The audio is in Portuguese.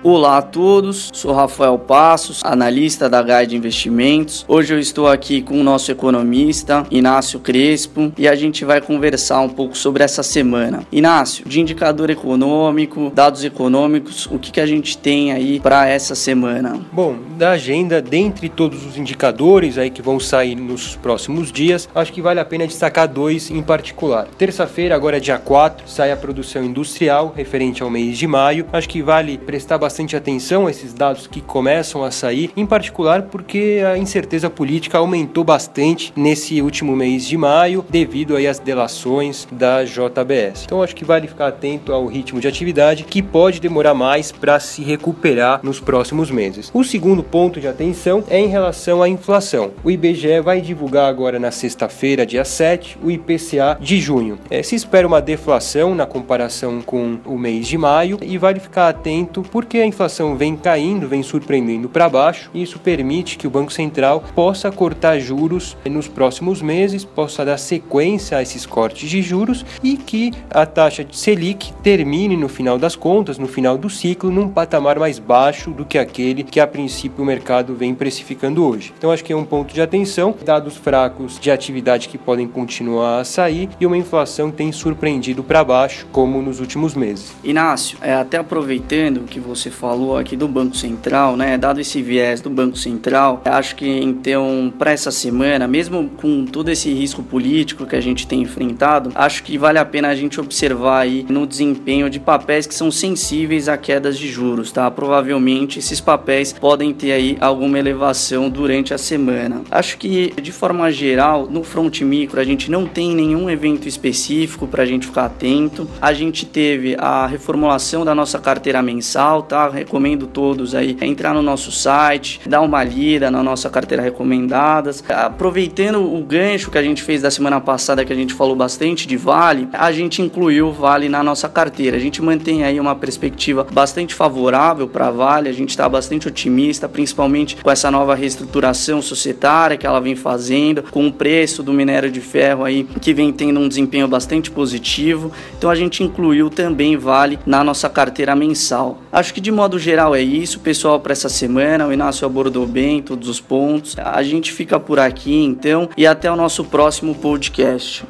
Olá a todos, sou Rafael Passos, analista da Guide Investimentos. Hoje eu estou aqui com o nosso economista, Inácio Crespo, e a gente vai conversar um pouco sobre essa semana. Inácio, de indicador econômico, dados econômicos, o que, que a gente tem aí para essa semana? Bom, da agenda, dentre todos os indicadores aí que vão sair nos próximos dias, acho que vale a pena destacar dois em particular. Terça-feira, agora é dia 4, sai a produção industrial referente ao mês de maio. Acho que vale prestar bastante bastante atenção a esses dados que começam a sair, em particular porque a incerteza política aumentou bastante nesse último mês de maio devido aí às delações da JBS. Então acho que vale ficar atento ao ritmo de atividade que pode demorar mais para se recuperar nos próximos meses. O segundo ponto de atenção é em relação à inflação. O IBGE vai divulgar agora na sexta-feira, dia 7, o IPCA de junho. É, se espera uma deflação na comparação com o mês de maio e vale ficar atento porque a inflação vem caindo, vem surpreendendo para baixo, e isso permite que o Banco Central possa cortar juros nos próximos meses, possa dar sequência a esses cortes de juros e que a taxa de Selic termine no final das contas, no final do ciclo, num patamar mais baixo do que aquele que a princípio o mercado vem precificando hoje. Então acho que é um ponto de atenção, dados fracos de atividade que podem continuar a sair e uma inflação que tem surpreendido para baixo, como nos últimos meses. Inácio, é, até aproveitando que você você falou aqui do Banco Central, né? Dado esse viés do Banco Central, acho que então para essa semana, mesmo com todo esse risco político que a gente tem enfrentado, acho que vale a pena a gente observar aí no desempenho de papéis que são sensíveis a quedas de juros, tá? Provavelmente esses papéis podem ter aí alguma elevação durante a semana. Acho que de forma geral, no front micro a gente não tem nenhum evento específico para a gente ficar atento. A gente teve a reformulação da nossa carteira mensal, tá? Recomendo todos aí entrar no nosso site, dar uma lida na nossa carteira recomendadas. Aproveitando o gancho que a gente fez da semana passada, que a gente falou bastante de Vale, a gente incluiu Vale na nossa carteira. A gente mantém aí uma perspectiva bastante favorável para Vale, a gente está bastante otimista, principalmente com essa nova reestruturação societária que ela vem fazendo, com o preço do minério de ferro aí que vem tendo um desempenho bastante positivo. Então a gente incluiu também Vale na nossa carteira mensal. Acho que de modo geral é isso, pessoal, para essa semana. O Inácio abordou bem todos os pontos. A gente fica por aqui então e até o nosso próximo podcast.